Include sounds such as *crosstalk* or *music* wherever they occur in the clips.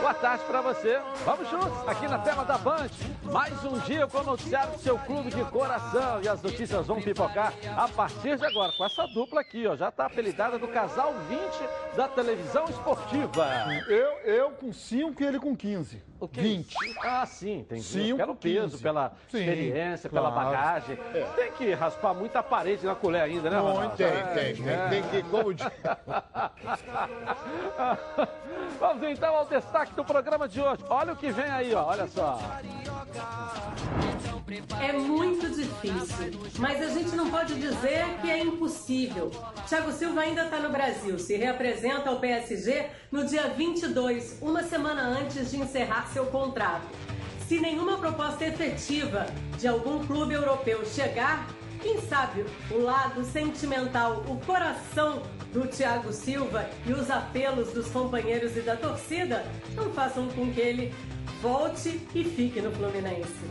Boa tarde para você. Vamos juntos aqui na tela da Band. Mais um dia com o noticiário do seu clube de coração. E as notícias vão pipocar a partir de agora com essa dupla aqui, ó. Já está apelidada do casal 20 da televisão esportiva. Eu, eu com 5 e ele com 15. O que 20. Ah, sim, tem Cinco, pelo peso, 15. pela Sim, experiência, claro. pela bagagem. Tem que raspar muita parede na colher ainda, né, Muito, Ronaldo? tem, É, tem, tem, é. tem que, como. *laughs* Vamos então ao destaque do programa de hoje. Olha o que vem aí, ó. Olha só. É muito difícil, mas a gente não pode dizer que é impossível. Thiago Silva ainda está no Brasil, se reapresenta ao PSG no dia 22, uma semana antes de encerrar seu contrato. Se nenhuma proposta efetiva de algum clube europeu chegar, quem sabe o lado sentimental, o coração do Thiago Silva e os apelos dos companheiros e da torcida não façam com que ele volte e fique no Fluminense.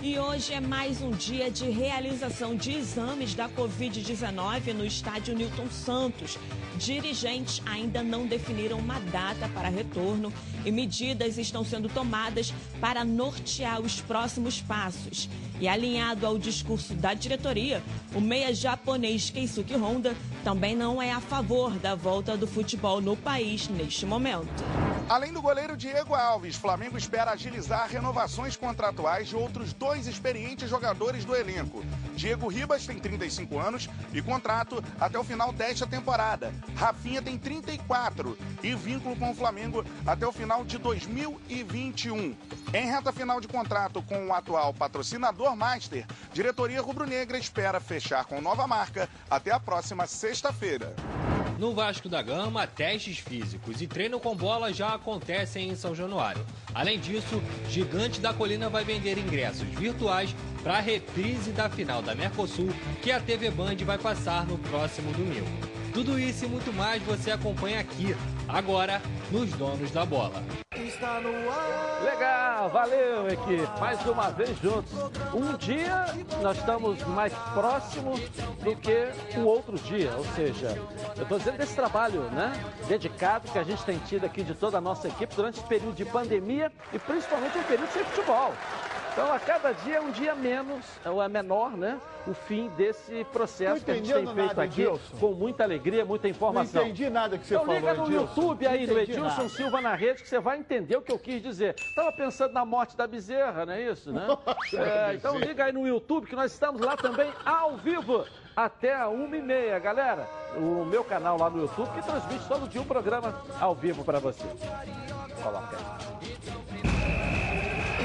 E hoje é mais um dia de realização de exames da Covid-19 no estádio Newton Santos. Dirigentes ainda não definiram uma data para retorno e medidas estão sendo tomadas para nortear os próximos passos. E alinhado ao discurso da diretoria, o meia japonês Keisuke Honda também não é a favor da volta do futebol no país neste momento. Além do goleiro Diego Alves, Flamengo espera agilizar renovações contratuais de outros dois experientes jogadores do elenco. Diego Ribas tem 35 anos e contrato até o final desta temporada. Rafinha tem 34 e vínculo com o Flamengo até o final de 2021. Em reta final de contrato com o atual patrocinador Master, diretoria rubro-negra espera fechar com nova marca até a próxima sexta-feira. No Vasco da Gama, testes físicos e treino com bola já acontecem em São Januário. Além disso, Gigante da Colina vai vender ingressos virtuais para a reprise da final da Mercosul, que a TV Band vai passar no próximo domingo. Tudo isso e muito mais você acompanha aqui, agora, nos Donos da Bola. Legal, valeu, equipe. Mais uma vez juntos. Um dia nós estamos mais próximos do que o outro dia. Ou seja, eu estou dizendo desse trabalho né, dedicado que a gente tem tido aqui de toda a nossa equipe durante esse período de pandemia e principalmente um período sem futebol. Então, a cada dia é um dia menos, ou é menor, né? O fim desse processo Não que a gente tem feito nada, aqui Edilson. com muita alegria, muita Não informação. entendi nada que você Então falou, liga no Edilson. YouTube aí, Não entendi Edilson nada. Silva na rede, que você vai entender o que eu quis dizer. Tava pensando na morte da bezerra, não é isso, né? É, então liga aí no YouTube, que nós estamos lá também ao vivo. Até a uma e meia, galera. O meu canal lá no YouTube, que transmite todo dia um programa ao vivo para você. Coloca aí.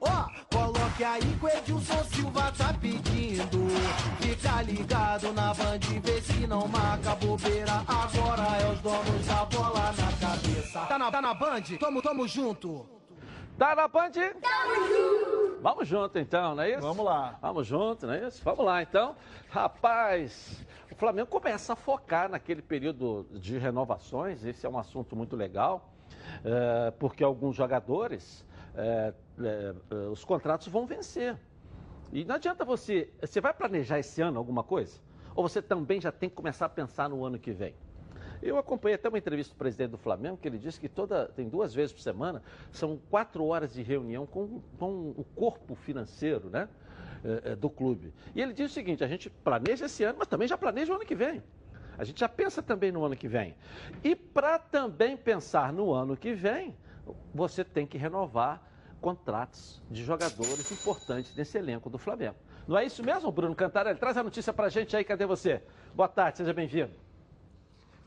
Ó, coloque aí que o Edilson Silva tá pedindo. Fica ligado na band, vê se não marca bobeira. Agora é os donos da bola na cabeça. Tá na, tá na band? Tamo, tamo junto. Tá na Band? Vamos junto então, não é isso? Vamos lá. Vamos junto, não é isso? Vamos lá então. Rapaz, o Flamengo começa a focar naquele período de renovações, esse é um assunto muito legal, eh, porque alguns jogadores, eh, eh, eh, os contratos vão vencer. E não adianta você. Você vai planejar esse ano alguma coisa? Ou você também já tem que começar a pensar no ano que vem? Eu acompanhei até uma entrevista do presidente do Flamengo, que ele disse que toda, tem duas vezes por semana, são quatro horas de reunião com, com o corpo financeiro né, eh, eh, do clube. E ele diz o seguinte: a gente planeja esse ano, mas também já planeja o ano que vem. A gente já pensa também no ano que vem. E para também pensar no ano que vem, você tem que renovar contratos de jogadores importantes nesse elenco do Flamengo. Não é isso mesmo, Bruno Cantarelli? Traz a notícia para a gente aí, cadê você? Boa tarde, seja bem-vindo.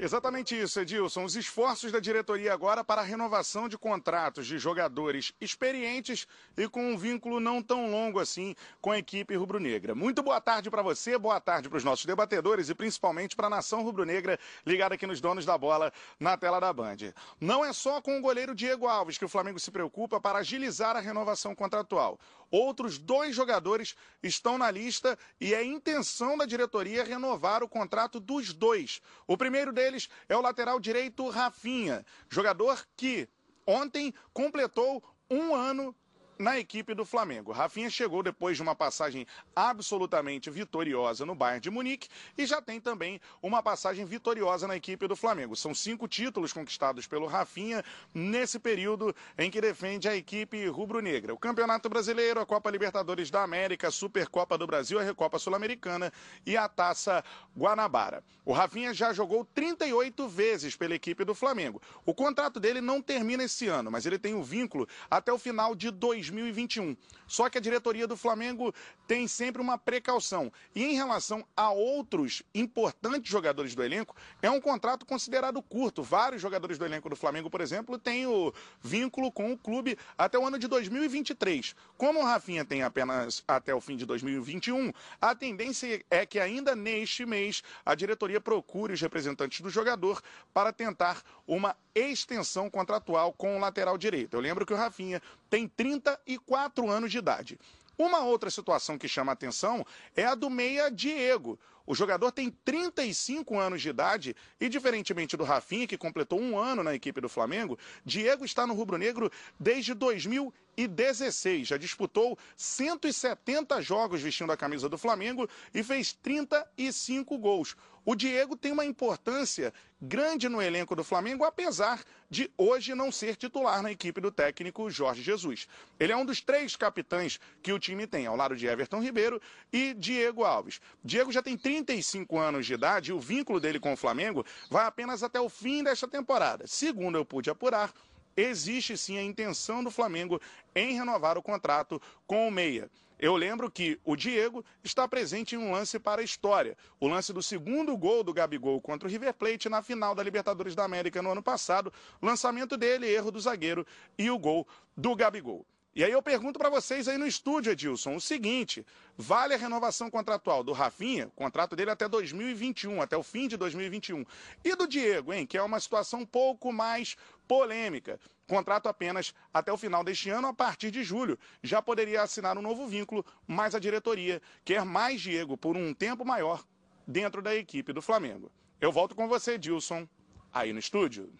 Exatamente isso, Edilson. Os esforços da diretoria agora para a renovação de contratos de jogadores experientes e com um vínculo não tão longo assim com a equipe rubro-negra. Muito boa tarde para você, boa tarde para os nossos debatedores e principalmente para a nação rubro-negra ligada aqui nos donos da bola na tela da Band. Não é só com o goleiro Diego Alves que o Flamengo se preocupa para agilizar a renovação contratual. Outros dois jogadores estão na lista e é intenção da diretoria renovar o contrato dos dois. O primeiro deles deles é o lateral direito Rafinha, jogador que ontem completou um ano na equipe do Flamengo. Rafinha chegou depois de uma passagem absolutamente vitoriosa no Bayern de Munique e já tem também uma passagem vitoriosa na equipe do Flamengo. São cinco títulos conquistados pelo Rafinha nesse período em que defende a equipe rubro-negra. O Campeonato Brasileiro, a Copa Libertadores da América, a Supercopa do Brasil, a Recopa Sul-Americana e a Taça Guanabara. O Rafinha já jogou 38 vezes pela equipe do Flamengo. O contrato dele não termina esse ano, mas ele tem um vínculo até o final de 2021. Só que a diretoria do Flamengo tem sempre uma precaução. E em relação a outros importantes jogadores do elenco, é um contrato considerado curto. Vários jogadores do elenco do Flamengo, por exemplo, têm o vínculo com o clube até o ano de 2023. Como o Rafinha tem apenas até o fim de 2021, a tendência é que ainda neste mês a diretoria procure os representantes do jogador para tentar uma extensão contratual com o lateral direito. Eu lembro que o Rafinha tem 34 anos de idade. Uma outra situação que chama atenção é a do meia Diego. O jogador tem 35 anos de idade e, diferentemente do Rafinha, que completou um ano na equipe do Flamengo, Diego está no rubro-negro desde 2016. Já disputou 170 jogos vestindo a camisa do Flamengo e fez 35 gols. O Diego tem uma importância grande no elenco do Flamengo, apesar de hoje não ser titular na equipe do técnico Jorge Jesus. Ele é um dos três capitães que o time tem, ao lado de Everton Ribeiro e Diego Alves. Diego já tem 35 anos de idade e o vínculo dele com o Flamengo vai apenas até o fim desta temporada. Segundo eu pude apurar, existe sim a intenção do Flamengo em renovar o contrato com o Meia. Eu lembro que o Diego está presente em um lance para a história. O lance do segundo gol do Gabigol contra o River Plate na final da Libertadores da América no ano passado. Lançamento dele, erro do zagueiro e o gol do Gabigol. E aí eu pergunto para vocês aí no estúdio, Edilson, o seguinte: vale a renovação contratual do Rafinha, contrato dele até 2021, até o fim de 2021, e do Diego, hein, que é uma situação um pouco mais polêmica. Contrato apenas até o final deste ano, a partir de julho. Já poderia assinar um novo vínculo, mas a diretoria quer mais Diego por um tempo maior dentro da equipe do Flamengo. Eu volto com você, Dilson, aí no estúdio.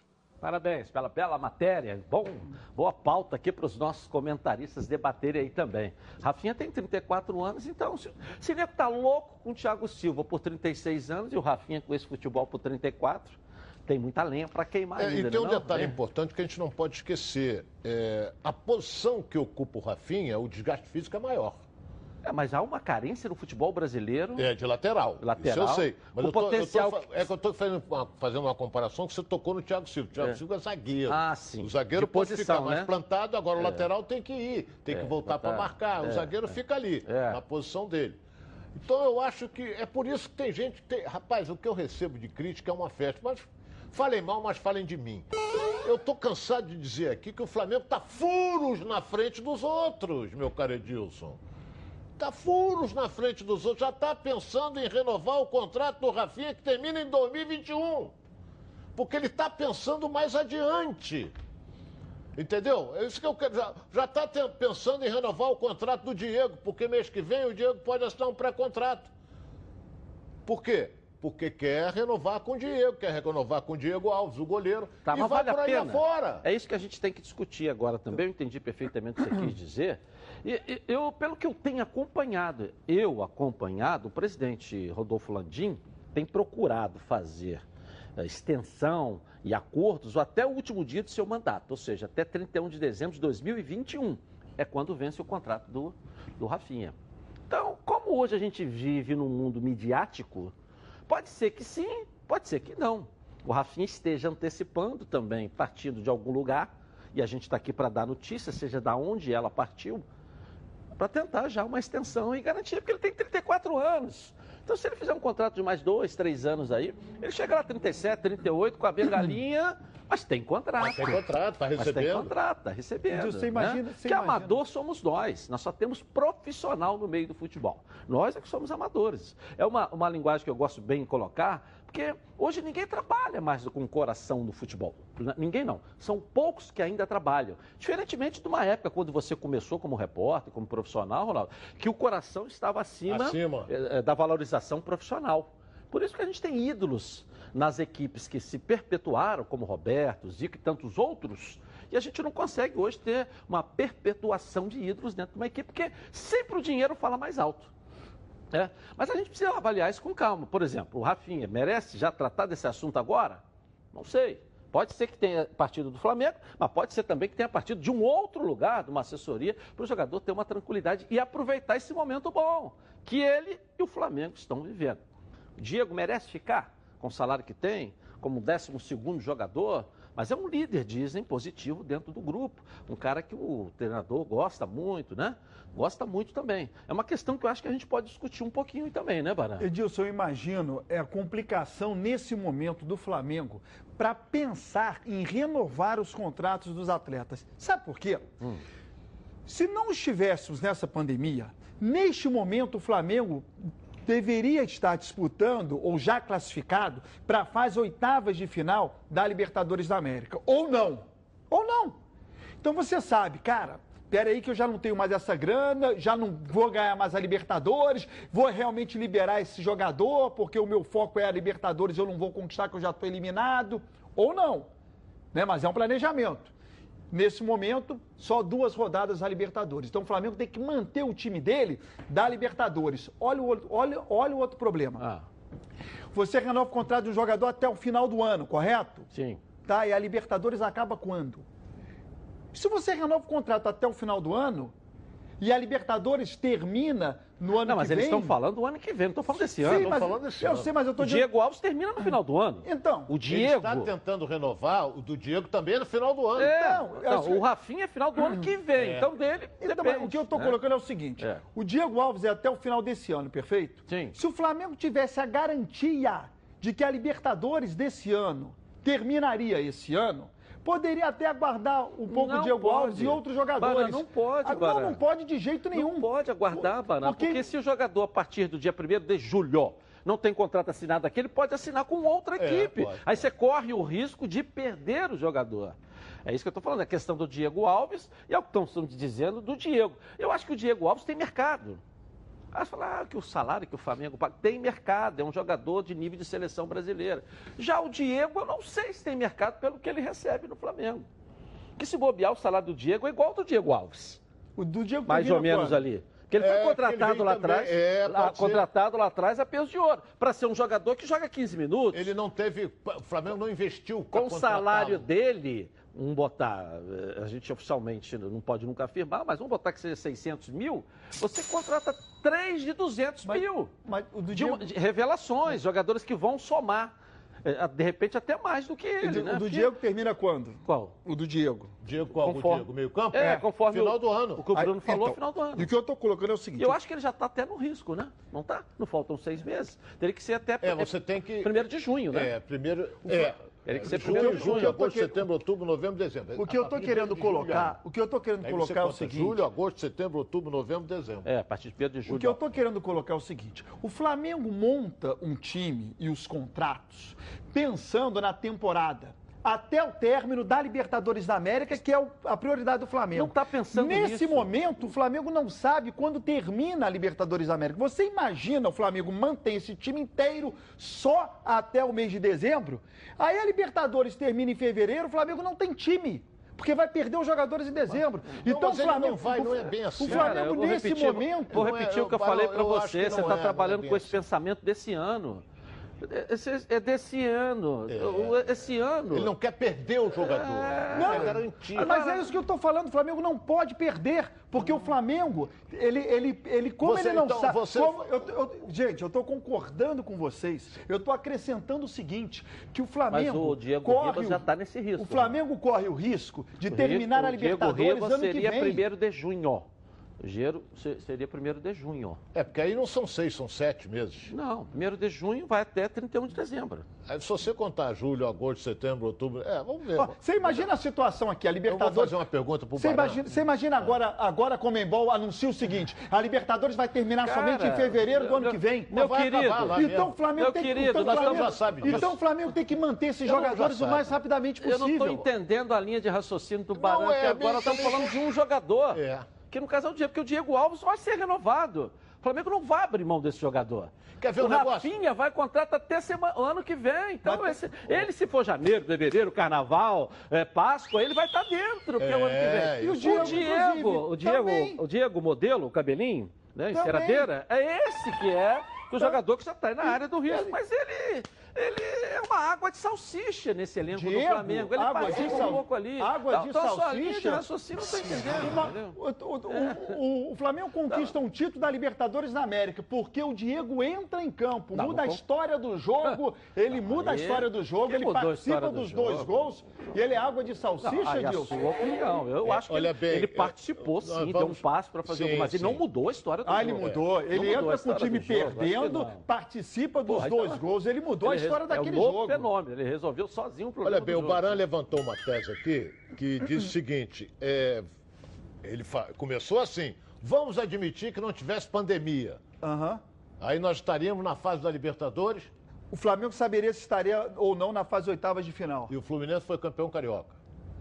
Parabéns pela bela matéria. Bom, boa pauta aqui para os nossos comentaristas debaterem aí também. Rafinha tem 34 anos, então se, se ele está louco com o Thiago Silva por 36 anos e o Rafinha com esse futebol por 34, tem muita lenha para queimar É, ainda. e tem um né, não? detalhe É. importante que a gente não pode esquecer. É, a posição que ocupa o Rafinha, o desgaste físico é maior. É, mas há uma carência no futebol brasileiro. É, de lateral. Lateral, Isso eu sei. Mas com eu tô, potencial eu tô é que eu estou fazendo uma, fazendo uma comparação que você tocou no Thiago Silva. O Thiago É. Silva é zagueiro. Ah, sim. O zagueiro De pode posição, ficar mais né? plantado, agora o lateral tem que ir, tem É, que voltar para botar- marcar. O é, zagueiro fica ali, É. na posição dele. Então eu acho que é por isso que tem gente que tem. Rapaz, o que eu recebo de crítica é uma festa. Mas falem mal, mas falem de mim. Eu tô cansado de dizer aqui que o Flamengo tá furos na frente dos outros, meu caro Edilson. Tá furos na frente dos outros. Já tá pensando em renovar o contrato do Rafinha que termina em 2021. Porque ele tá pensando mais adiante. Entendeu? É isso que eu quero. Já, tá pensando em renovar o contrato do Diego, porque mês que vem o Diego pode assinar um pré-contrato. Por quê? Porque quer renovar com o Diego, quer renovar com o Diego Alves, o goleiro, Tá, e vai vale por aí afora. É isso que a gente tem que discutir agora também. Eu entendi perfeitamente o que você quis dizer. Eu, pelo que eu tenho acompanhado, eu acompanhado, o presidente Rodolfo Landim tem procurado fazer eh, extensão e acordos até o último dia do seu mandato, ou seja, até 31 de dezembro de 2021 é quando vence o contrato do, do Rafinha. Então, como hoje a gente vive num mundo midiático, pode ser que sim, pode ser que não. O Rafinha esteja antecipando também, partindo de algum lugar, e a gente está aqui para dar notícia, seja da onde ela partiu, para tentar já uma extensão e garantir, porque ele tem 34 anos. Então, se ele fizer um contrato de mais dois, três anos aí, ele chega lá 37, 38, com a bengalinha, *coughs* mas tem contrato. Mas tem contrato, tá Mas tem recebendo. contrato, tá recebendo. Você imagina- né? você que imagina. amador somos nós. Nós só temos profissional no meio do futebol. Nós é que somos amadores. É uma, uma linguagem que eu gosto bem de colocar, porque hoje ninguém trabalha mais com o coração no futebol. Ninguém não. São poucos que ainda trabalham. Diferentemente de uma época quando você começou como repórter, como profissional, Ronaldo, que o coração estava acima, Acima. eh, eh, da valorização profissional. Por isso que a gente tem ídolos nas equipes que se perpetuaram, como Roberto, Zico e tantos outros, e a gente não consegue hoje ter uma perpetuação de ídolos dentro de uma equipe, porque sempre o dinheiro fala mais alto. Né? Mas a gente precisa avaliar isso com calma. Por exemplo, o Rafinha merece já tratar desse assunto agora? Não sei. Pode ser que tenha partido do Flamengo, mas pode ser também que tenha partido de um outro lugar, de uma assessoria, para o jogador ter uma tranquilidade e aproveitar esse momento bom que ele e o Flamengo estão vivendo. O Diego merece ficar com o salário que tem, como 12 segundo jogador, mas é um líder, dizem, positivo dentro do grupo. Um cara que o treinador gosta muito, né? Gosta muito também. É uma questão que eu acho que a gente pode discutir um pouquinho também, né, Barã? Edilson, eu imagino é a complicação nesse momento do Flamengo para pensar em renovar os contratos dos atletas. Sabe por quê? Se não estivéssemos nessa pandemia, neste momento o Flamengo deveria estar disputando ou já classificado para a fase oitavas de final da Libertadores da América. Ou não. Ou não. Então você sabe, cara, peraí que eu já não tenho mais essa grana, já não vou ganhar mais a Libertadores, vou realmente liberar esse jogador, porque o meu foco é a Libertadores, eu não vou conquistar que eu já estou eliminado. Ou não. Né? Mas é um planejamento. Nesse momento, só duas rodadas da Libertadores. Então o Flamengo tem que manter o time dele da Libertadores. Olha o, outro- olha, olha o outro problema. Ah, Você renova o contrato de um jogador até o final do ano, correto? sim. Tá, e a Libertadores acaba quando? Se você renova o contrato até o final do ano e a Libertadores termina no ano Não, mas que eles vem... estão falando do ano que vem, não estão falando desse Sim, ano. mas falando desse eu ano. sei, mas eu O estou dizendo... Diego Alves termina no final do ano. Então, O Diego. está tentando renovar o do Diego também no final do ano. É, Então, não, o Rafinha é final do ano que vem. É. Então dele. Então, depende, o que eu estou né? colocando é o seguinte: É. o Diego Alves é até o final desse ano, perfeito? Sim. Se o Flamengo tivesse a garantia de que a Libertadores desse ano terminaria esse ano, poderia até aguardar um pouco Não o Diego. Alves e outros jogadores. Barã, não pode, Ah. Não, não pode de jeito nenhum. Não pode aguardar, Barã, Porque- porque... se o jogador, a partir do dia 1 de julho, não tem contrato assinado aqui, ele pode assinar com outra É, equipe. pode. Aí você corre o risco de perder o jogador. É isso que eu estou falando, a questão do Diego Alves e é o que estão dizendo do Diego. Eu acho que o Diego Alves tem mercado. Aí você fala ah, que o salário que o Flamengo paga tem mercado, é um jogador de nível de seleção brasileira. Já o Diego, eu não sei se tem mercado pelo que ele recebe no Flamengo. Que se bobear, o salário do Diego é igual ao do Diego Alves O do Diego mais ou menos ali. Porque ele É, foi ele contratado veio lá atrás, é, lá- contratado lá atrás a peso de ouro, para ser um jogador que joga 15 minutos. Ele não teve. O Flamengo não investiu com o salário dele, um botar, eh, a gente oficialmente não pode nunca afirmar, mas vamos botar que seja 600 mil, você contrata três de 200 Mas- mil. Mas o do De, Diego, de revelações, jogadores que vão somar, de repente até mais do que o ele, do- né? o do Porque- Diego termina quando? Qual? O do Diego. Diego qual? O Conforme- Diego meio campo? É, conforme Final o, do ano. o que o Bruno Aí, falou, então, final do ano. E o que eu estou colocando é o seguinte: eu acho que ele já está até no risco, né? Não está? Não faltam seis meses. Teria que ser até É, você tem que. primeiro de junho, né? É, primeiro. É. Teria que ser Junho, primeiro de julho, junho. agosto, setembro, outubro, novembro, dezembro. O que eu estou querendo colocar, o que eu estou querendo colocar é o seguinte. Julho, agosto, setembro, outubro, novembro, dezembro. É, a partir de 1 de julho. O que eu estou querendo colocar é o seguinte: o Flamengo monta um time e os contratos pensando na temporada. Até o término da Libertadores da América, que é o- a prioridade do Flamengo. Não tá pensando Nesse nisso. momento, o Flamengo não sabe quando termina a Libertadores da América. Você imagina o Flamengo manter esse time inteiro só até o mês de dezembro? Aí a Libertadores termina em fevereiro, o Flamengo não tem time. Porque vai perder os jogadores em dezembro. então mas o Flamengo não vai, não é bem assim. O Cara, Flamengo vou nesse repetir, momento Vou Não é- repetir o que eu eu- falei para você. Você está é, é trabalhando bem com esse assim. pensamento desse ano. Esse- É desse ano. O- Esse ano. Ele não quer perder o jogador. Não, quer garantir. Mas é isso que eu estou falando. O Flamengo não pode perder, porque o Flamengo, ele, ele, ele como Você, ele não então, sabe. você- como- eu- eu- gente, eu estou concordando com vocês. Eu estou acrescentando o seguinte: que o Mas Flamengo. o Diego corre Ribas o- já está nesse risco. O Flamengo corre o risco de O terminar Ri- a o Diego Libertadores Ribas ano que seria vem. primeiro de junho. O Gero se- seria primeiro de junho. É, porque aí não são seis, são sete meses. Não, primeiro de junho vai até 31 de dezembro. Aí, se você contar julho, agosto, setembro, outubro. É, vamos ver. Ó, Você imagina a situação aqui, a Eu vou Libertadores. fazer uma pergunta pro Você Barão. imagina, você imagina agora, agora a Comembol anuncia o seguinte: a Libertadores vai terminar Cara, somente em fevereiro do ano meu- que vem. meu vai querido, meu então o Flamengo tem que querido, então, o nós Flamengo, já sabe disso. então o Flamengo tem que manter esses Então, já jogadores o mais rapidamente Eu não possível. estou entendendo a linha de raciocínio do Barão, é, que agora estamos falando de um jogador. É. Que no caso é o Diego, porque o Diego Alves vai ser renovado. Flamengo não vai abrir mão desse jogador. Quer ver o um negócio? Rafinha vai contratar até semana, ano que vem. Então, esse- ele, se for janeiro, fevereiro, carnaval, é, Páscoa, ele vai estar dentro, que é o ano que É, vem. e o o Diego, Diego, inclusive, o Diego, também. o Diego modelo, o cabelinho, né, enceradeira, é esse que é o jogador que já está na área do risco. Mas ele, ele é uma água de salsicha nesse elenco do Diego, Flamengo. Ele água de sal- um pouco ali. água de de salsicha? raciocínio não está entendendo, o, o- o- o Flamengo conquista um título da Libertadores da América porque o Diego entra em campo, Não, muda a não- história do jogo, *laughs* ele muda a história do jogo, ele participa história do dos dois gols e ele é água de Não, salsicha, a Dilson. sua opinião. Eu acho que olha ele, bem, ele é, participou nós sim, deu vamos- um passo para fazer Sim, alguma, mas ele não mudou a história do Ah, jogo. ele mudou. Não Ele mudou a entra com o história time do perdendo, não. participa dos Porra, dois gols. Ele mudou a Ele história re- daquele é um jogo. fenômeno, ele resolveu sozinho o problema Olha bem, do o. Baran levantou uma tese aqui que diz o seguinte: é, ele começou assim: vamos admitir que não tivesse pandemia. Aham. Aí nós estaríamos na fase da Libertadores O Flamengo saberia se estaria ou não na fase oitavas de final. e o Fluminense foi campeão carioca.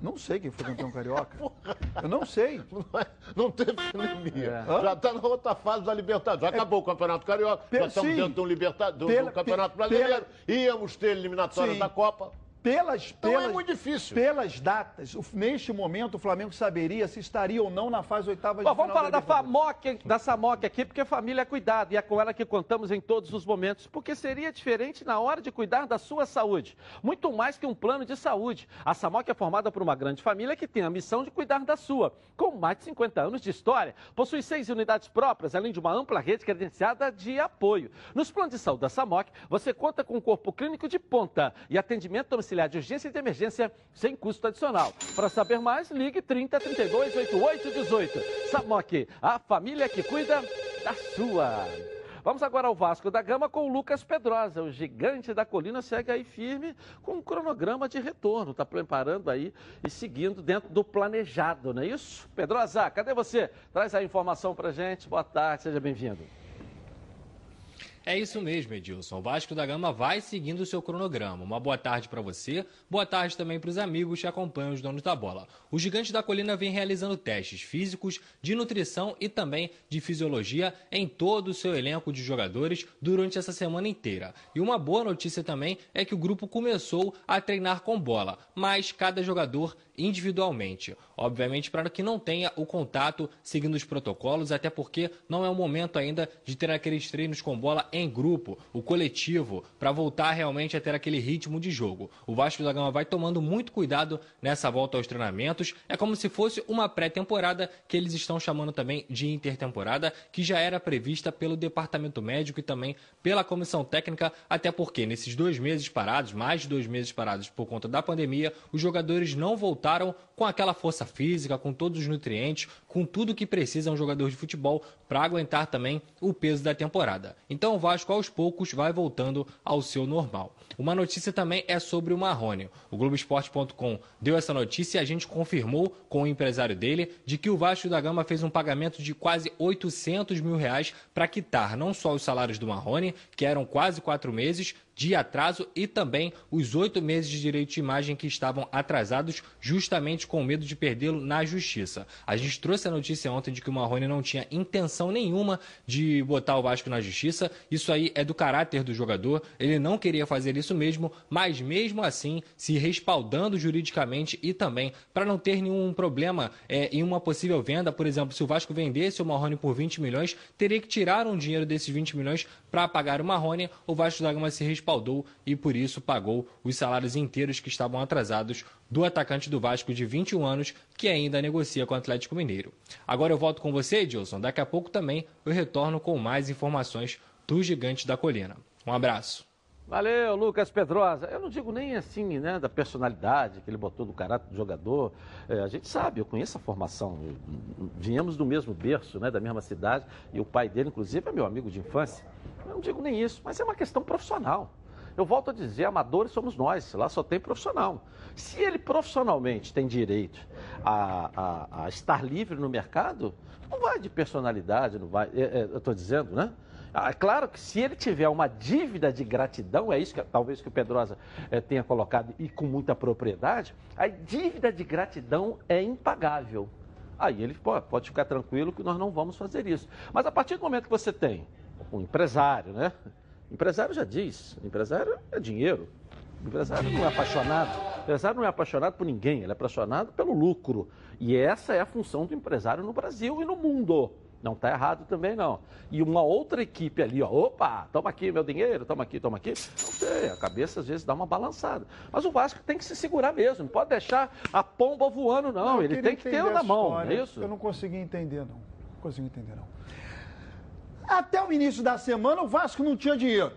Não sei quem foi campeão carioca. *laughs* Eu não sei. *laughs* Não, é- teve pandemia. É. Já está na outra fase da Libertadores. Já acabou o Campeonato Carioca, Pe- já estamos sim. dentro do, liberta... do, do Pela- Campeonato pe- Brasileiro. Íamos ter eliminatórias Sim. da Copa. Pelas, Então pelas, é muito difícil. Pelas datas, neste momento o Flamengo saberia se estaria ou não na fase oitavas Bom, de final. vamos falar da. FAMOC, da SAMOC aqui, porque família é cuidado e é com ela que contamos em todos os momentos, porque seria diferente na hora de cuidar da sua saúde. Muito mais que um plano de saúde. A SAMOC é formada por uma grande família que tem a missão de cuidar da sua. Com mais de 50 anos de história, possui seis unidades próprias, além de uma ampla rede credenciada de apoio. Nos planos de saúde da SAMOC, você conta com um corpo clínico de ponta e atendimento domiciliar de urgência e de emergência sem custo adicional. Para saber mais, ligue 30 32 88 18. SAMOC, a família que cuida da sua. Vamos agora ao Vasco da Gama com o Lucas Pedrosa. O gigante da colina segue aí firme com um cronograma de retorno. Está preparando aí e seguindo dentro do planejado, não é isso? Pedrosa, cadê você? Traz a informação para gente. Boa tarde, seja bem-vindo. É isso mesmo, Edilson. O Vasco da Gama vai seguindo o seu cronograma. Uma boa tarde para você, boa tarde também para os amigos que acompanham os donos da bola. O Gigante da Colina vem realizando testes físicos, de nutrição e também de fisiologia em todo o seu elenco de jogadores durante essa semana inteira. E uma boa notícia também é que o grupo começou a treinar com bola, mas cada jogador individualmente. Obviamente, para que não tenha o contato seguindo os protocolos, até porque não é o momento ainda de ter aqueles treinos com bola em grupo, o coletivo, para voltar realmente a ter aquele ritmo de jogo. O Vasco da Gama vai tomando muito cuidado nessa volta aos treinamentos. É como se fosse uma pré-temporada que eles estão chamando também de intertemporada, que já era prevista pelo departamento médico e também pela comissão técnica, até porque nesses dois meses parados, mais de dois meses parados por conta da pandemia, os jogadores não voltaram com aquela força física, com todos os nutrientes, com tudo que precisa um jogador de futebol para aguentar também o peso da temporada. Então o Vasco aos poucos vai voltando ao seu normal. Uma notícia também é sobre o Marrone. O Globoesporte.com deu essa notícia e a gente confirmou com o empresário dele de que o Vasco da Gama fez um pagamento de quase 800 mil reais para quitar não só os salários do Marrone, que eram quase quatro meses, de atraso e também os oito meses de direito de imagem que estavam atrasados justamente com medo de perdê-lo na justiça. A gente trouxe a notícia ontem de que o Marrone não tinha intenção nenhuma de botar o Vasco na justiça. Isso aí é do caráter do jogador. Ele não queria fazer isso mesmo, mas mesmo assim se respaldando juridicamente e também para não ter nenhum problema é, em uma possível venda. Por exemplo, se o Vasco vendesse o Marrone por 20 milhões, teria que tirar um dinheiro desses 20 milhões para pagar o Marrone. O Vasco da Gama se respaldou e por isso pagou os salários inteiros que estavam atrasados do atacante do Vasco de 21 anos que ainda negocia com o Atlético Mineiro. Agora eu volto com você, Edilson. Daqui a pouco também eu retorno com mais informações do Gigante da Colina. Um abraço. Valeu, Lucas Pedrosa. Eu não digo nem assim, né, da personalidade que ele botou do caráter do jogador. É, a gente sabe, eu conheço a formação. Viemos do mesmo berço, né, da mesma cidade, e o pai dele, inclusive, é meu amigo de infância. Eu não digo nem isso, mas é uma questão profissional. Eu volto a dizer, amadores somos nós, lá só tem profissional. Se ele profissionalmente tem direito a, a, a estar livre no mercado, não vai de personalidade, não vai. É, é, eu estou dizendo, né? Ah, É claro que se ele tiver uma dívida de gratidão, é isso que talvez que o Pedrosa eh, tenha colocado e com muita propriedade, a dívida de gratidão é impagável. Aí ele pô, pode ficar tranquilo que nós não vamos fazer isso. Mas a partir do momento que você tem um empresário, né? Empresário já diz, empresário é dinheiro. Empresário não é apaixonado. Empresário não é apaixonado por ninguém, ele é apaixonado pelo lucro. E essa é a função do empresário no Brasil e no mundo. Não está errado também, não. E uma outra equipe ali, ó, opa, toma aqui meu dinheiro, toma aqui, toma aqui. Não sei, a cabeça às vezes dá uma balançada. Mas o Vasco tem que se segurar mesmo, não pode deixar a pomba voando, não. eu Ele tem que ter na mão, história. não é isso? Eu não consegui entender, não. Não consegui entender, não. Até o início da semana, o Vasco não tinha dinheiro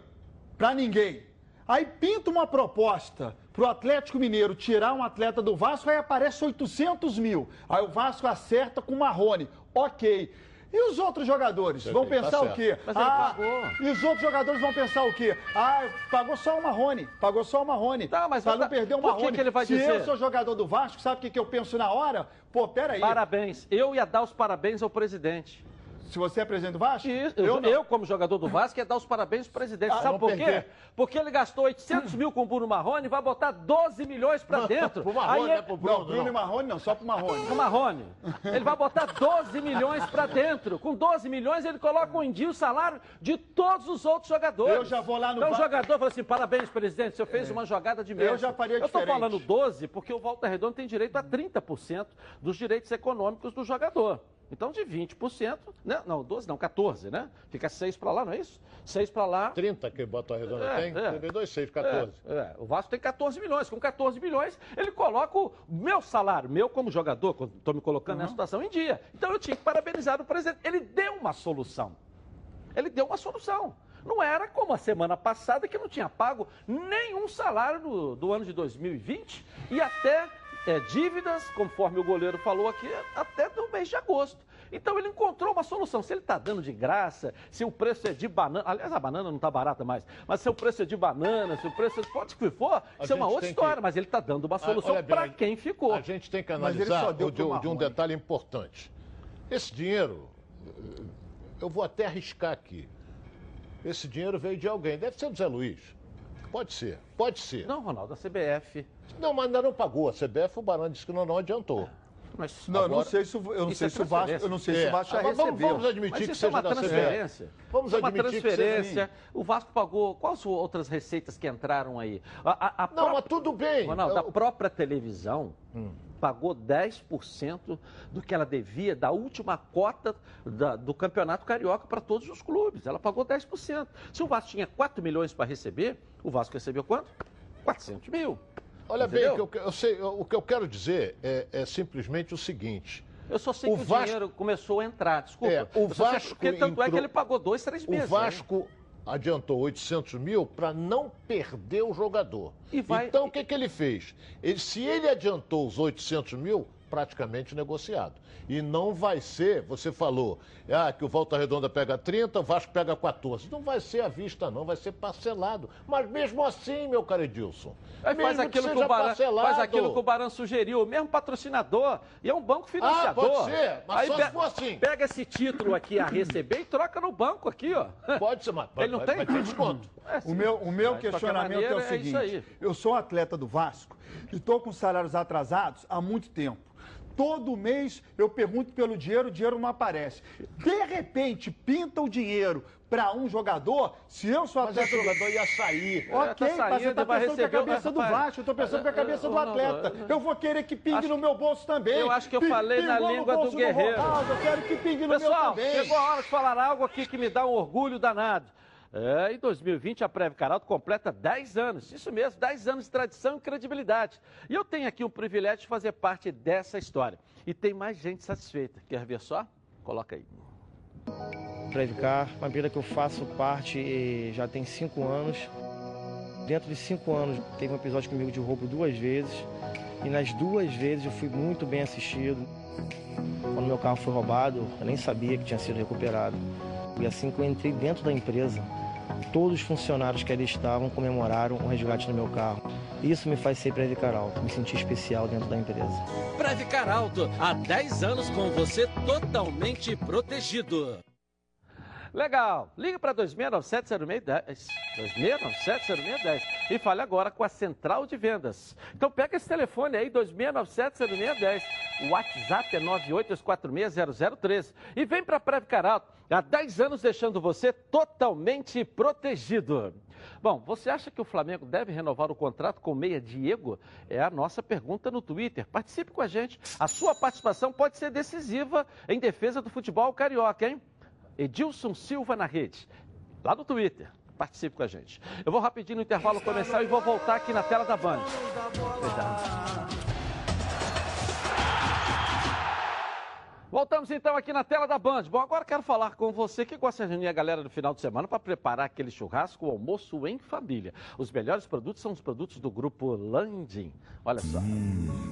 para ninguém. Aí pinta uma proposta para o Atlético Mineiro tirar um atleta do Vasco, aí aparece 800 mil. Aí o Vasco acerta com o Marrone. Ok. E os outros jogadores vão Ok, tá pensar o quê? Mas Ah, e os outros jogadores vão pensar o quê? Ah, pagou só o Marrone, pagou só o Marrone. Tá, mas pra vai não perder o por que Marrone. que ele vai Se dizer? eu sou jogador do Vasco, sabe o que, que eu penso na hora? Pô, peraí. Parabéns. Eu ia dar os parabéns ao presidente. Se você é presidente do Vasco? Isso, eu eu, não. eu, como jogador do Vasco, ia dar os parabéns pro presidente. Ah, Sabe não por quê? perder. Porque ele gastou 800 mil com o Bruno Marrone e vai botar 12 milhões pra dentro. Pro Marrone, Aí né, ele- pro Não, Bruno, Bruno não. e Marrone não, só pro Marrone. O Marrone. Ele vai botar 12 milhões pra dentro. Com 12 milhões, ele coloca em dia o salário de todos os outros jogadores. Eu já vou lá no Então o jogador fala assim: parabéns, presidente, o senhor fez uma jogada de mestre. já faria Eu tô diferente. falando 12 porque o Volta Redonda tem direito a 30% dos direitos econômicos do jogador. Então, de 20%, né? não, 12 não, 14, né? Fica 6 pra lá, não é isso? 6 pra lá. 30 que Bota a Redonda É, tem, é. 32, 6, 14. É, é, o Vasco tem 14 milhões. Com 14 milhões, ele coloca o meu salário, meu como jogador, quando estou me colocando nessa situação, em dia. Então eu tinha que parabenizar o presidente. Ele deu uma solução. Ele deu uma solução. Não era como a semana passada, que não tinha pago nenhum salário do, do ano de 2020 e até é, dívidas, conforme o goleiro falou aqui, até do mês de agosto. Então ele encontrou uma solução. Se ele está dando de graça, se o preço é de banana. Aliás, a banana não está barata mais. Mas se o preço é de banana, se o preço é de pode que for, isso é uma outra história. que- Mas ele está dando uma Ah, solução para a- quem ficou. A gente tem que Mas ele analisar só deu o de, de um detalhe importante. Esse dinheiro, eu vou até arriscar aqui. Esse dinheiro veio de alguém. Deve ser do Zé Luiz. Pode ser, pode ser. Não, Ronaldo, a CBF. Não, mas ainda não pagou. A CBF, o Barão disse que não, não adiantou. Mas Não, eu não Agora- sei se, o- eu não Isso sei é se o Vasco, eu não sei se É, o Vasco já vamos, recebeu. vamos admitir Mas que isso é seja uma transferência. Vamos Isso é uma admitir que seja transferência. O Vasco pagou. Quais as outras receitas que entraram aí? A, a- a Não, própria- mas tudo bem. Ronaldo, a Eu- própria televisão Hum. pagou 10% do que ela devia da última cota da- do Campeonato Carioca para todos os clubes. Ela pagou 10%. Se o Vasco tinha 4 milhões para receber, o Vasco recebeu quanto? 400 mil. Olha Entendeu? bem, o que eu, eu sei, o que eu quero dizer é, é simplesmente o seguinte. Eu só sei O que Vasco- o dinheiro começou a entrar, desculpa. É, o só sei Vasco porque tanto é que entrou- ele pagou dois, três O meses. né? Vasco adiantou 800 mil para não perder o jogador. Vai- Então, o que, que ele fez? Ele, se ele adiantou os 800 mil, praticamente negociado. E não vai ser, você falou, ah, que o Volta Redonda pega 30, o Vasco pega 14. Não vai ser à vista, não, vai ser parcelado. Mas mesmo assim, meu caro Edilson, Aí faz mesmo aquilo, que seja o Baran, parcelado, faz aquilo que o Barão sugeriu, o mesmo patrocinador, e é um banco financiador. Ah, pode ser, mas só se for assim. Pega esse título aqui a receber e troca no banco aqui, ó. Pode ser, mas *laughs* Ele não vai, tem? vai ter desconto. *laughs* É, O meu, o meu Mas, questionamento é o isso seguinte: aí. eu sou um atleta do Vasco e estou com salários atrasados há muito tempo. Todo mês eu pergunto pelo dinheiro, o dinheiro não aparece. De repente, pinta o dinheiro para um jogador, se eu sou Mas atleta esse do jogador ia sair. Ok, tá mas você saindo, vai pensando com a cabeça do Vasco, eu estou pensando com a cabeça do atleta. eu- vou querer que pingue Acho- no meu bolso também. Eu acho que eu Pi- falei na língua do bolso guerreiro. Ronaldo, eu quero que pingue no meu Pessoal, também. chegou a hora de falar algo aqui que me dá um orgulho danado. É, em 2020, a Preve Caralto completa 10 anos. Isso mesmo, 10 anos de tradição e credibilidade. E eu tenho aqui o privilégio de fazer parte dessa história. E tem mais gente satisfeita. Quer ver só? Coloca aí. Previcar, uma empresa que eu faço parte eh, já tem cinco anos. Dentro de cinco anos teve um episódio comigo de roubo duas vezes e nas duas vezes eu fui muito bem assistido. Quando meu carro foi roubado, eu nem sabia que tinha sido recuperado. E assim que eu entrei dentro da empresa, todos os funcionários que ali estavam comemoraram o resgate do meu carro. Isso me faz ser Previcar Alto, me sentir especial dentro da empresa. Previcar Alto, há 10 anos com você totalmente protegido. Legal. Liga para 2697-0610. 2697-0610. E fale agora com a Central de Vendas. Então pega esse telefone aí, 2697-0610. O WhatsApp é 982460013. E vem para a Previcar Alto, há 10 anos deixando você totalmente protegido. Bom, você acha que o Flamengo deve renovar o contrato com o Meia Diego? É a nossa pergunta no Twitter. Participe com a gente. A sua participação pode ser decisiva em defesa do futebol carioca, hein? Edilson Silva na rede, lá no Twitter. Participe com a gente. Eu vou rapidinho no intervalo começar e vou voltar aqui na tela da Band. Voltamos então aqui na tela da Band. Bom, agora quero falar com você que gosta de reunir a galera no final de semana para preparar aquele churrasco, o almoço em família. Os melhores produtos são os produtos do grupo Landim. Olha só.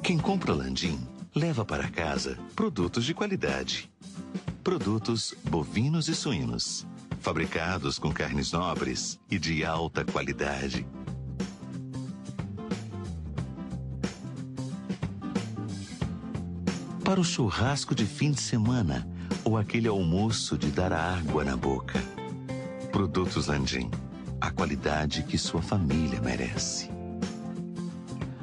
Quem compra Landim leva para casa produtos de qualidade. Produtos bovinos e suínos, fabricados com carnes nobres e de alta qualidade. Para o churrasco de fim de semana ou aquele almoço de dar água na boca. Produtos Landim, a qualidade que sua família merece.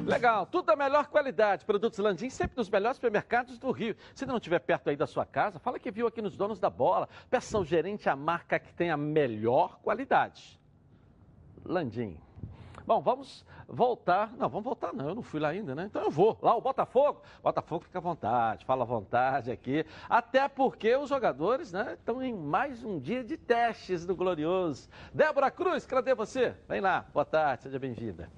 Legal, tudo da melhor qualidade. Produtos Landim, sempre nos melhores supermercados do Rio. Se não estiver perto aí da sua casa, fala que viu aqui nos Donos da Bola. Peça ao gerente a marca que tem a melhor qualidade. Landim. Bom, vamos voltar. Não, vamos voltar não, eu não fui lá ainda, né? Então eu vou. Lá o Botafogo. Botafogo fica à vontade, fala à vontade aqui. Até porque os jogadores, né, estão em mais um dia de testes do Glorioso. Débora Cruz, cadê você? Vem lá, boa tarde, seja bem-vinda.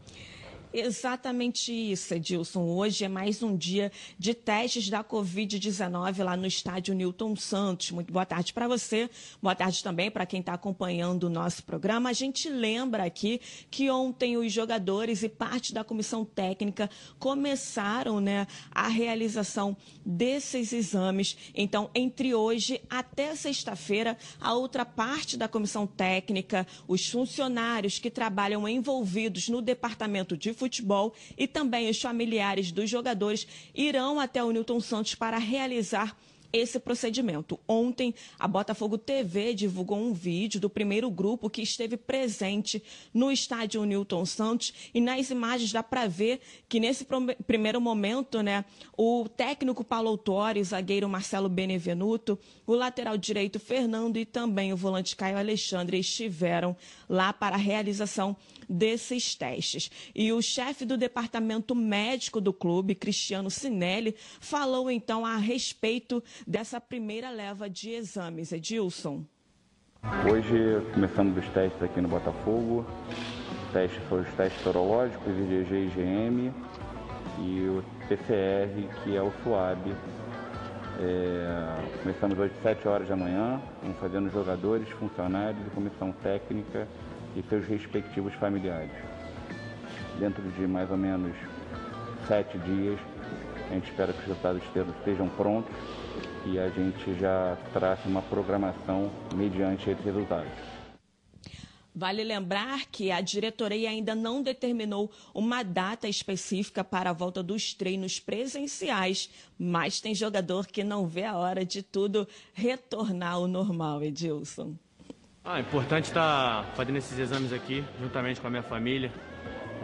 Exatamente isso, Edilson. Hoje é mais um dia de testes da Covid-19 lá no estádio Newton Santos. Muito boa tarde para você, boa tarde também para quem está acompanhando o nosso programa. A gente lembra aqui que ontem os jogadores e parte da comissão técnica começaram né, a realização desses exames. Então, entre hoje até sexta-feira, a outra parte da comissão técnica, os funcionários que trabalham envolvidos no departamento de futebol e também os familiares dos jogadores irão até o Newton Santos para realizar esse procedimento. Ontem, a Botafogo TV divulgou um vídeo do primeiro grupo que esteve presente no estádio Newton Santos e nas imagens dá para ver que nesse primeiro momento, né, o técnico Paulo Autori, o zagueiro Marcelo Benevenuto, o lateral direito Fernando e também o volante Caio Alexandre estiveram lá para a realização desses testes. E o chefe do departamento médico do clube, Cristiano Sinelli, falou então a respeito dessa primeira leva de exames. Edilson. Hoje começamos os testes aqui no Botafogo. Testes foram os testes sorológicos, IgG e IgM, e o PCR, que é o SUAB. É, começamos hoje às 7 horas da manhã, vamos fazendo jogadores, funcionários e comissão técnica e seus respectivos familiares. Dentro de mais ou menos sete dias, a gente espera que os resultados estejam prontos e a gente já traça uma programação mediante esses resultados. Vale lembrar que a diretoria ainda não determinou uma data específica para a volta dos treinos presenciais, mas tem jogador que não vê a hora de tudo retornar ao normal, Edilson. Ah, é importante estar fazendo esses exames aqui, juntamente com a minha família,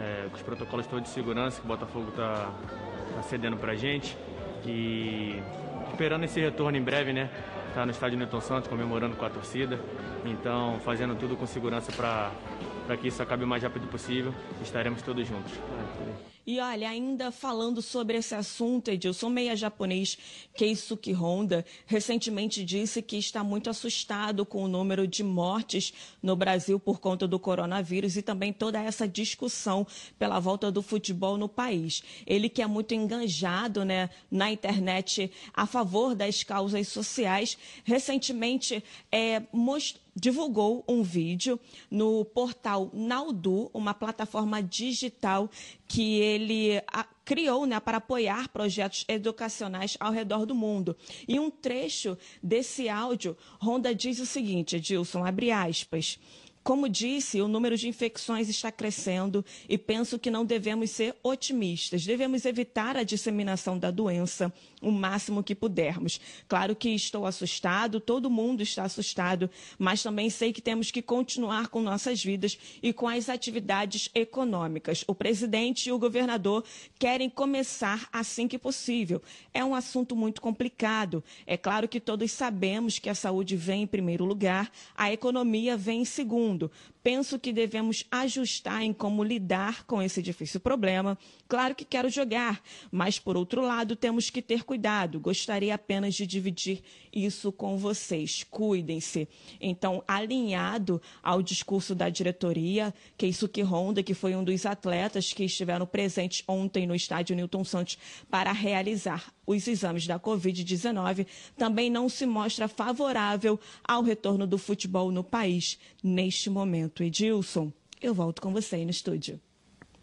é, com os protocolos todos de segurança que o Botafogo está tá cedendo para a gente. E esperando esse retorno em breve, né? Tá no estádio Newton Santos comemorando com a torcida. Então, fazendo tudo com segurança para que isso acabe o mais rápido possível. Estaremos todos juntos. E olha, ainda falando sobre esse assunto, Edilson, meia japonês Keisuke Honda recentemente disse que está muito assustado com o número de mortes no Brasil por conta do coronavírus e também toda essa discussão pela volta do futebol no país. Ele que é muito engajado né, na internet a favor das causas sociais, recentemente é, mostrou divulgou um vídeo no portal Naudu, uma plataforma digital que ele criou né, para apoiar projetos educacionais ao redor do mundo. E um trecho desse áudio, Ronda diz o seguinte, Edilson, abre aspas. Como disse, o número de infecções está crescendo e penso que não devemos ser otimistas. Devemos evitar a disseminação da doença o máximo que pudermos. Claro que estou assustado, todo mundo está assustado, mas também sei que temos que continuar com nossas vidas e com as atividades econômicas. O presidente e o governador querem começar assim que possível. É um assunto muito complicado. É claro que todos sabemos que a saúde vem em primeiro lugar, a economia vem em segundo. Penso que devemos ajustar em como lidar com esse difícil problema. Claro que quero jogar, mas por outro lado temos que ter cuidado. Gostaria apenas de dividir isso com vocês. Cuidem-se. Então, alinhado ao discurso da diretoria, Keisuke Honda, que foi um dos atletas que estiveram presentes ontem no estádio Newton Santos para realizar os exames da Covid-19, também não se mostra favorável ao retorno do futebol no país neste momento. Edilson, eu volto com você aí no estúdio.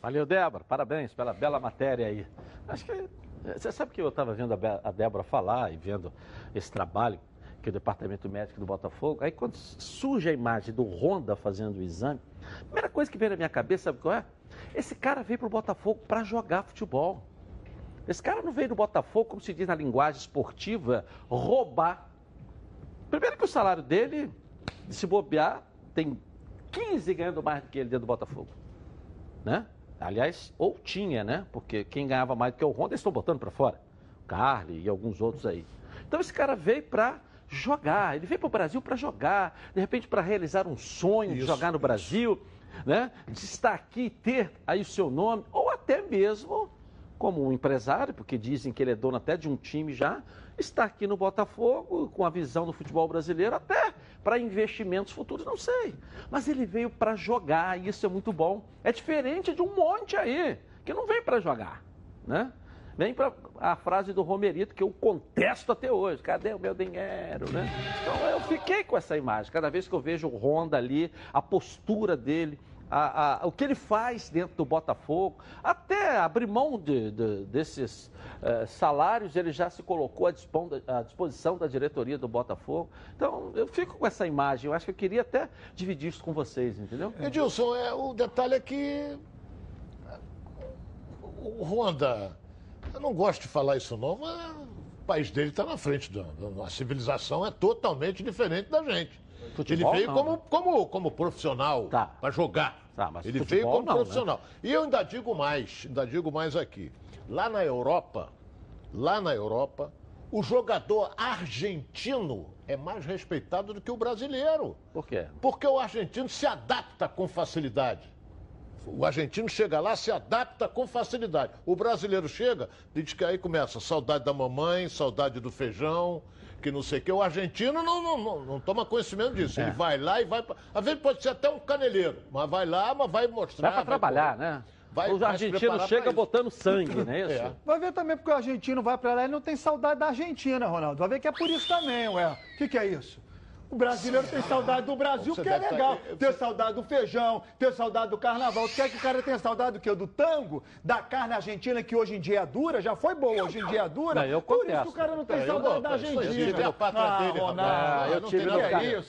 Valeu, Débora. Parabéns pela bela matéria aí. Acho que. Você sabe que eu estava vendo a Débora falar e vendo esse trabalho que o Departamento Médico do Botafogo. Aí quando surge a imagem do Honda fazendo o exame, a primeira coisa que veio na minha cabeça, sabe qual é? Esse cara veio para o Botafogo para jogar futebol. Esse cara não veio do Botafogo, como se diz na linguagem esportiva, roubar. Primeiro que o salário dele, se bobear, tem 15 ganhando mais do que ele dentro do Botafogo. Né? Aliás, ou tinha, né? Porque quem ganhava mais do que o Honda, eles estão botando para fora. Carly e alguns outros aí. Então esse cara veio para jogar. Ele veio para o Brasil para jogar. De repente, para realizar um sonho isso, de jogar no isso. Brasil, né? De estar aqui ter aí o seu nome. Ou até mesmo como um empresário, porque dizem que ele é dono até de um time já, está aqui no Botafogo com a visão do futebol brasileiro até para investimentos futuros, não sei. Mas ele veio para jogar e isso é muito bom. É diferente de um monte aí que não vem para jogar, né? Vem para a frase do Romerito que eu contesto até hoje. Cadê o meu dinheiro, né? Então eu fiquei com essa imagem. Cada vez que eu vejo o Honda ali, a postura dele, a, a, o que ele faz dentro do Botafogo, até abrir mão de, de, desses uh, salários, ele já se colocou à, disposição da diretoria do Botafogo. Então, eu fico com essa imagem, eu acho que eu queria até dividir isso com vocês, entendeu? Edilson, é, o detalhe é que o Honda, eu não gosto de falar isso não, mas o país dele está na frente, da, a civilização é totalmente diferente da gente. Futebol, ele veio não, como, né? como, como profissional tá. para jogar. Tá, ele veio como não, né? profissional. Né? E eu ainda digo mais, ainda digo mais aqui. Lá na Europa, lá na Europa, o jogador argentino é mais respeitado do que o brasileiro. Por quê? Porque o argentino se adapta com facilidade. O argentino chega lá, se adapta com facilidade. O brasileiro chega, diz que aí começa saudade da mamãe, saudade do feijão, que não sei o que. O argentino não, não, não, não toma conhecimento disso. É. Ele vai lá e vai. Às vezes pode ser até um caneleiro, mas vai lá, mas vai mostrar. Vai para trabalhar, né? Vai, o argentino chega botando sangue, não é *laughs* isso? É. Vai ver também porque o argentino vai para lá e não tem saudade da Argentina, Ronaldo. Vai ver que é por isso também, ué. O que, que é isso? O brasileiro tem saudade do Brasil, que é legal. Ter saudade do feijão, ter saudade do carnaval. Quer que o cara tenha saudade do quê? Do tango? Da carne argentina, que hoje em dia é dura? Já foi boa, hoje em dia é dura? Não, eu Por isso que o cara não tem saudade da Argentina. Ah, eu tive no,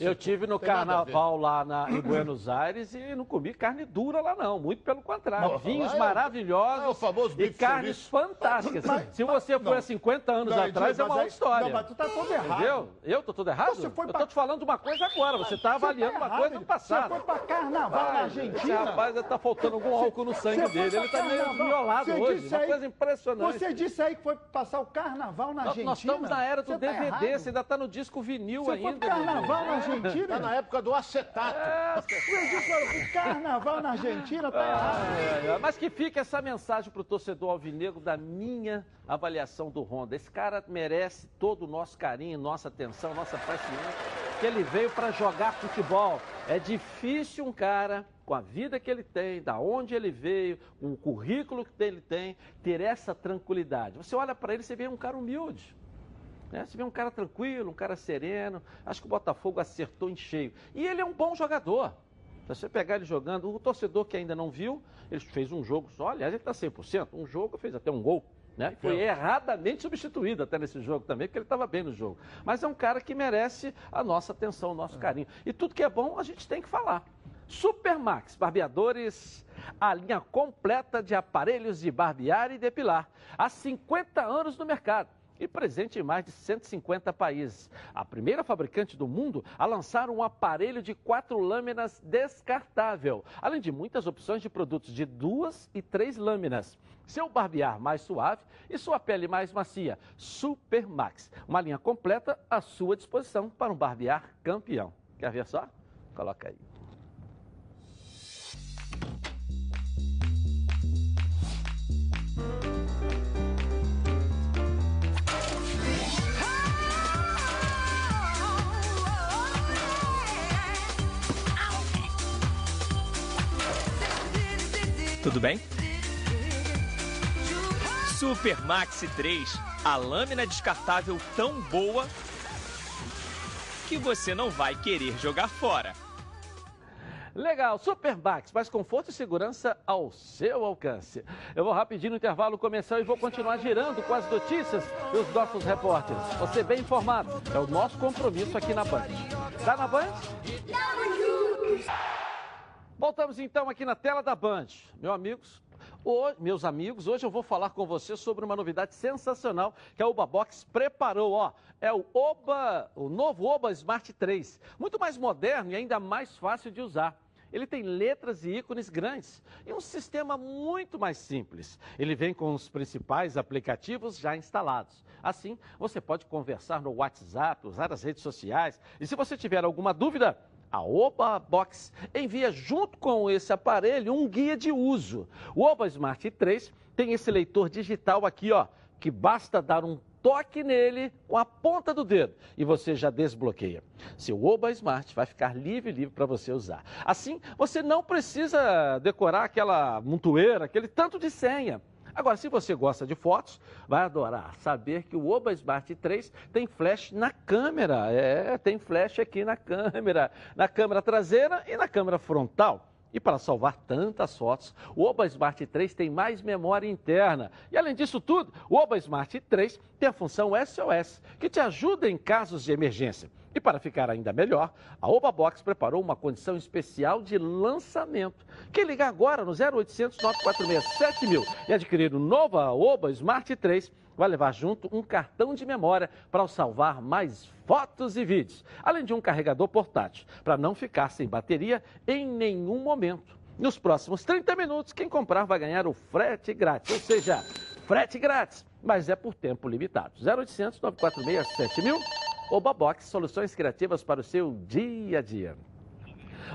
eu tive no carnaval lá na, em Buenos Aires e não comi carne dura lá não. Muito pelo contrário. Vinhos maravilhosos e carnes fantásticas. Se você foi há 50 anos atrás, é uma outra história. Não, mas tu tá todo errado. Entendeu? Eu tô todo errado? Você foi eu tô te falando falando uma coisa agora, você está avaliando tá uma coisa no passado. Você foi para carnaval ah, na Argentina. Esse rapaz está faltando algum álcool no sangue dele. Ele está meio violado hoje. Uma coisa impressionante. Você disse aí que foi passar o carnaval na Argentina. Nós estamos na era do você DVD, tá você ainda está no disco vinil você ainda. Foi carnaval na Argentina? Está na época do acetato. É, o carnaval na Argentina está errado. É, é, mas que fique essa mensagem para o torcedor alvinegro da minha avaliação do Honda. Esse cara merece todo o nosso carinho, nossa atenção, nossa paciência que ele veio para jogar futebol. É difícil um cara, com a vida que ele tem, da onde ele veio, com o currículo que ele tem, ter essa tranquilidade. Você olha para ele e vê um cara humilde. Né? Você vê um cara tranquilo, um cara sereno. Acho que o Botafogo acertou em cheio. E ele é um bom jogador. Se você pegar ele jogando, o torcedor que ainda não viu, ele fez um jogo só, aliás, ele está 100%, um jogo, fez até um gol. Né? Foi erradamente substituído até nesse jogo também, porque ele estava bem no jogo. Mas é um cara que merece a nossa atenção, o nosso é. carinho. E tudo que é bom, a gente tem que falar. Supermax Barbeadores, a linha completa de aparelhos de barbear e depilar. Há 50 anos no mercado e presente em mais de 150 países. A primeira fabricante do mundo a lançar um aparelho de quatro lâminas descartável, além de muitas opções de produtos de duas e três lâminas. Seu barbear mais suave e sua pele mais macia. Super Max, uma linha completa à sua disposição para um barbear campeão. Quer ver só? Coloca aí. Tudo bem? Super Maxi 3, a lâmina descartável tão boa que você não vai querer jogar fora. Legal, Supermax, mais conforto e segurança ao seu alcance. Eu vou rapidinho no intervalo começar e vou continuar girando com as notícias dos nossos repórteres. Você bem informado, é o nosso compromisso aqui na Band. Tá na Band? Voltamos então aqui na tela da Band. Amigos, hoje, meus amigos, hoje eu vou falar com você sobre uma novidade sensacional que a Oba Box preparou, ó. É o Oba, o novo Oba Smart 3, muito mais moderno e ainda mais fácil de usar. Ele tem letras e ícones grandes e um sistema muito mais simples. Ele vem com os principais aplicativos já instalados. Assim, você pode conversar no WhatsApp, usar as redes sociais. E se você tiver alguma dúvida, a Oba Box envia junto com esse aparelho um guia de uso. O Oba Smart 3 tem esse leitor digital aqui, ó, que basta dar um toque nele com a ponta do dedo e você já desbloqueia. Seu Oba Smart vai ficar livre, livre para você usar. Assim, você não precisa decorar aquela montoeira, aquele tanto de senha. Agora, se você gosta de fotos, vai adorar saber que o Oba Smart 3 tem flash na câmera. É, tem flash aqui na câmera, na câmera traseira e na câmera frontal. E para salvar tantas fotos, o Oba Smart 3 tem mais memória interna. E além disso tudo, o Oba Smart 3 tem a função SOS, que te ajuda em casos de emergência. E para ficar ainda melhor, a Oba Box preparou uma condição especial de lançamento. Quem ligar agora no 0800 946 7000 e adquirir o novo Oba Smart 3 vai levar junto um cartão de memória para salvar mais fotos e vídeos, além de um carregador portátil, para não ficar sem bateria em nenhum momento. Nos próximos 30 minutos, quem comprar vai ganhar o frete grátis, ou seja, frete grátis, mas é por tempo limitado. 0800 946 7000 Oba Box, soluções criativas para o seu dia a dia.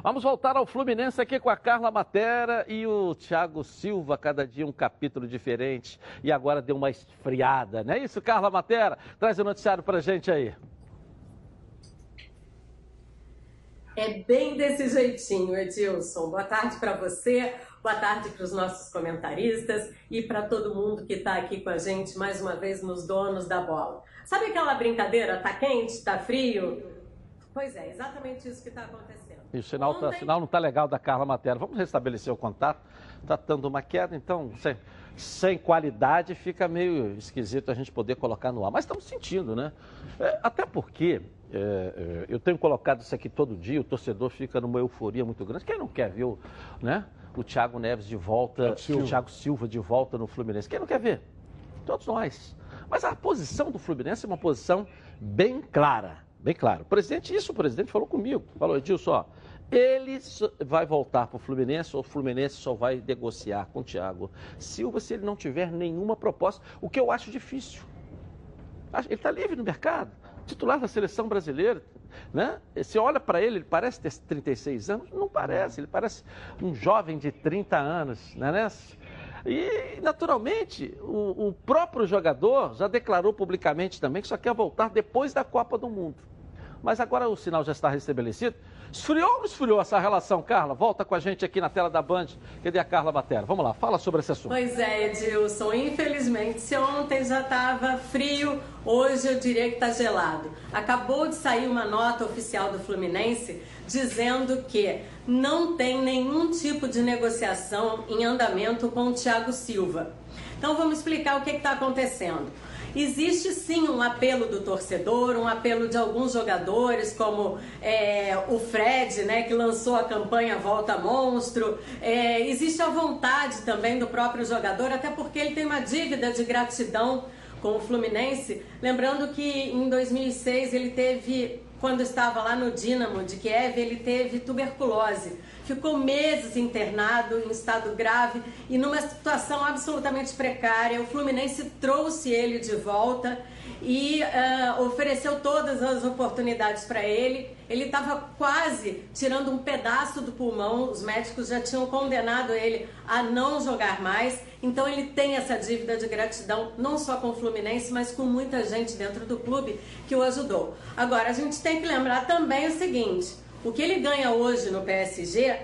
Vamos voltar ao Fluminense aqui com a Carla Matera e o Thiago Silva, cada dia um capítulo diferente. E agora deu uma esfriada, não é isso, Carla Matera? Traz o noticiário para gente aí. É bem desse jeitinho, Edilson. Boa tarde para você, boa tarde para os nossos comentaristas e para todo mundo que está aqui com a gente mais uma vez nos donos da bola. Sabe aquela brincadeira? Tá quente, tá frio? Pois é, exatamente isso que está acontecendo. E o sinal, tá, o sinal não está legal da Carla Matera. Vamos restabelecer o contato. Está dando uma queda, então, sem, sem qualidade, fica meio esquisito a gente poder colocar no ar. Mas estamos sentindo, né? É, até porque é, é, eu tenho colocado isso aqui todo dia, o torcedor fica numa euforia muito grande. Quem não quer ver o, né, o Thiago Neves de volta, o Thiago Silva de volta no Fluminense? Quem não quer ver? Todos nós. Mas a posição do Fluminense é uma posição bem clara, bem clara. O presidente, isso o presidente falou comigo, falou, Edilson, ó, ele vai voltar para o Fluminense ou o Fluminense só vai negociar com o Thiago Silva se ele não tiver nenhuma proposta, o que eu acho difícil. Ele está livre no mercado, titular da seleção brasileira. Né? Você olha para ele, ele parece ter 36 anos? Não parece, ele parece um jovem de 30 anos, não é? E, naturalmente, o, o próprio jogador já declarou publicamente também que só quer voltar depois da Copa do Mundo. Mas agora o sinal já está restabelecido. Esfriou ou não esfriou essa relação, Carla? Volta com a gente aqui na tela da Band. Cadê a Carla Batera? Vamos lá, fala sobre esse assunto. Pois é, Edilson. Infelizmente, se ontem já estava frio, hoje eu diria que está gelado. Acabou de sair uma nota oficial do Fluminense dizendo que não tem nenhum tipo de negociação em andamento com o Thiago Silva. Então vamos explicar o que está acontecendo. Existe sim um apelo do torcedor, um apelo de alguns jogadores, como é, o Fred, né, que lançou a campanha Volta Monstro. É, existe a vontade também do próprio jogador, até porque ele tem uma dívida de gratidão com o Fluminense. Lembrando que em 2006 ele teve, quando estava lá no Dinamo de Kiev, ele teve tuberculose ficou meses internado em estado grave e numa situação absolutamente precária. O Fluminense trouxe ele de volta e uh, ofereceu todas as oportunidades para ele. Ele estava quase tirando um pedaço do pulmão, os médicos já tinham condenado ele a não jogar mais. Então ele tem essa dívida de gratidão, não só com o Fluminense, mas com muita gente dentro do clube que o ajudou. Agora, a gente tem que lembrar também o seguinte: o que ele ganha hoje no PSG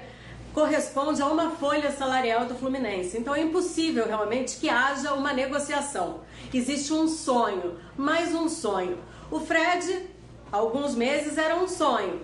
corresponde a uma folha salarial do Fluminense. Então é impossível realmente que haja uma negociação. Existe um sonho, mais um sonho. O Fred, alguns meses, era um sonho.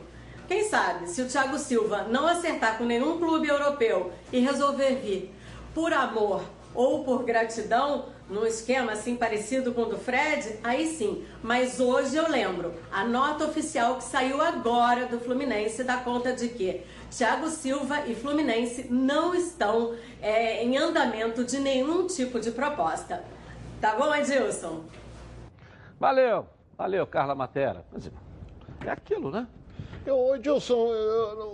Quem sabe, se o Thiago Silva não acertar com nenhum clube europeu e resolver vir por amor ou por gratidão, num esquema assim parecido com o do Fred, aí sim. Mas hoje eu lembro, a nota oficial que saiu agora do Fluminense dá conta de que Thiago Silva e Fluminense não estão é, em andamento de nenhum tipo de proposta. Tá bom, Edilson? Valeu, valeu, Carla Matera. É aquilo, né? Eu, Edilson,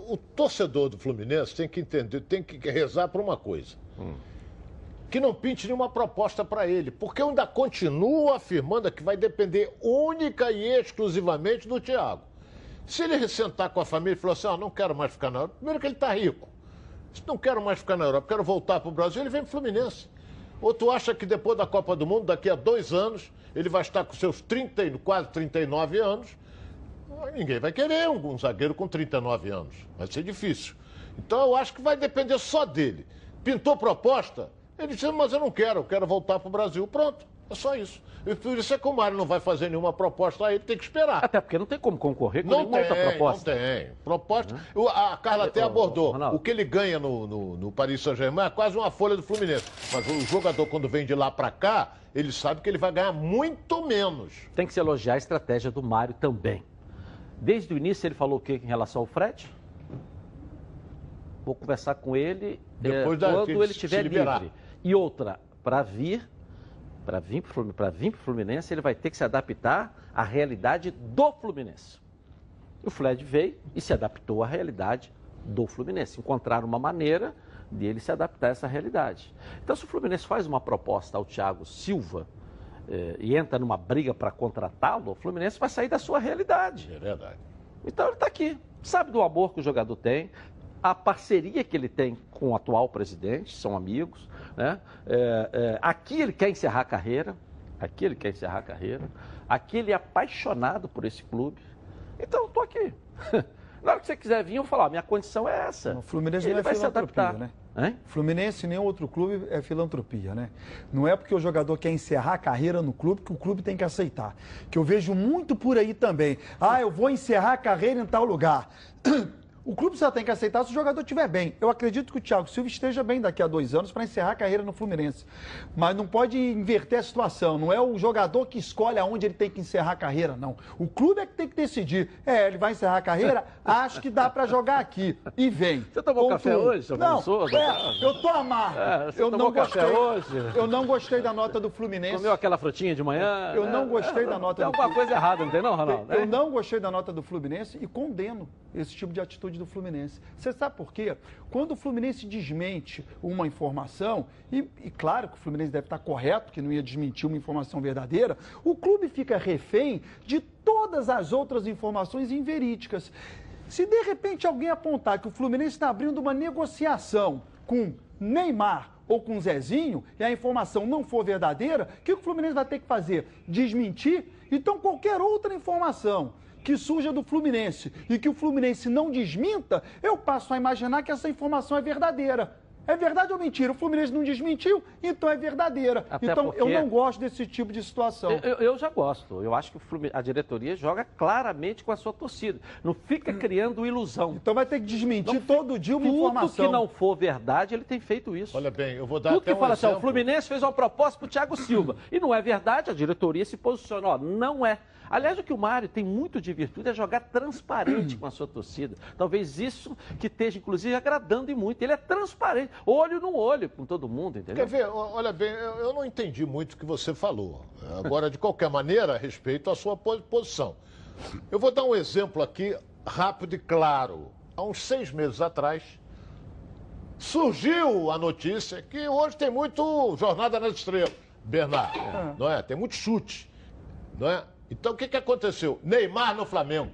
o torcedor do Fluminense tem que entender, tem que rezar por uma coisa. Hum que não pinte nenhuma proposta para ele, porque eu ainda continuo afirmando que vai depender única e exclusivamente do Thiago. Se ele sentar com a família e falar assim, ah, não quero mais ficar na Europa, primeiro que ele está rico. Se não quero mais ficar na Europa, quero voltar para o Brasil, ele vem para o Fluminense. Ou tu acha que depois da Copa do Mundo, daqui a dois anos, ele vai estar com seus 30, quase 39 anos, ninguém vai querer um, um zagueiro com 39 anos. Vai ser difícil. Então eu acho que vai depender só dele. Pintou proposta? Ele disse, mas eu não quero, eu quero voltar para o Brasil. Pronto, é só isso. E por isso é que o Mário não vai fazer nenhuma proposta aí, tem que esperar. Até porque não tem como concorrer com não nenhuma tem, outra proposta. Não tem. Proposta. Uhum. A Carla até abordou. O que ele ganha no, no, no Paris Saint-Germain é quase uma folha do Fluminense. Mas o jogador, quando vem de lá para cá, ele sabe que ele vai ganhar muito menos. Tem que se elogiar a estratégia do Mário também. Desde o início ele falou o que em relação ao frete? Vou conversar com ele Depois é, da, quando ele estiver livre. E outra, para vir, para vir para vir para o Fluminense, ele vai ter que se adaptar à realidade do Fluminense. O Fred veio e se adaptou à realidade do Fluminense. Encontraram uma maneira dele se adaptar a essa realidade. Então, se o Fluminense faz uma proposta ao Thiago Silva eh, e entra numa briga para contratá-lo, o Fluminense vai sair da sua realidade. É verdade. Então ele está aqui, sabe do amor que o jogador tem, a parceria que ele tem com o atual presidente, são amigos, né? É, é, aqui ele quer encerrar a carreira, aqui ele quer encerrar a carreira, aqui ele é apaixonado por esse clube. Então, estou aqui. *laughs* Na hora que você quiser vir, eu vou falar, minha condição é essa. O Fluminense ele não é vai adaptar. né? Hein? Fluminense nem outro clube é filantropia, né? Não é porque o jogador quer encerrar a carreira no clube que o clube tem que aceitar. Que eu vejo muito por aí também. Ah, eu vou encerrar a carreira em tal lugar. *clears throat* O clube só tem que aceitar se o jogador estiver bem. Eu acredito que o Thiago Silva esteja bem daqui a dois anos para encerrar a carreira no Fluminense. Mas não pode inverter a situação. Não é o jogador que escolhe aonde ele tem que encerrar a carreira, não. O clube é que tem que decidir. É, ele vai encerrar a carreira, *laughs* acho que dá para jogar aqui. E vem. Você tomou Ponto café hoje, seu Não, é, eu tô amargo. É, eu não gostei. hoje? Eu não gostei da nota do Fluminense. Comeu aquela frutinha de manhã? Eu não gostei da nota tem do Fluminense. Tem alguma coisa errada, não tem não, Ronaldo? Eu não gostei da nota do Fluminense e condeno esse tipo de atitude do Fluminense. Você sabe por quê? Quando o Fluminense desmente uma informação, e, e, claro que o Fluminense deve estar correto, que não ia desmentir uma informação verdadeira, o clube fica refém de todas as outras informações inverídicas. Se de repente alguém apontar que o Fluminense está abrindo uma negociação com Neymar ou com Zezinho e a informação não for verdadeira, o que o Fluminense vai ter que fazer? Desmentir? Então, qualquer outra informação que surja do Fluminense e que o Fluminense não desminta, eu passo a imaginar que essa informação é verdadeira. É verdade ou mentira? O Fluminense não desmentiu, então é verdadeira. Até então porque- eu não gosto desse tipo de situação. Eu, eu já gosto. Eu acho que o a diretoria joga claramente com a sua torcida. Não fica criando ilusão. Então vai ter que desmentir todo dia uma Tudo informação. que não for verdade, ele tem feito isso. Olha bem, eu vou dar Tudo até que um fala assim, ó, o exemplo. Fluminense fez uma proposta pro Thiago Silva. E não é verdade, a diretoria se posiciona, ó, não é. Aliás, o que o Mário tem muito de virtude é jogar transparente com a sua torcida. Talvez isso que esteja, inclusive, agradando e muito. Ele é transparente, olho no olho com todo mundo, entendeu? Quer ver? Olha bem, eu não entendi muito o que você falou. Agora, de qualquer maneira, respeito a sua po- posição. Eu vou dar um exemplo aqui, rápido e claro. Há uns seis meses atrás, surgiu a notícia que hoje tem muito Jornada nas Estrelas, Bernardo, não é? Tem muito chute, não é? Então, o que, que aconteceu? Neymar no Flamengo.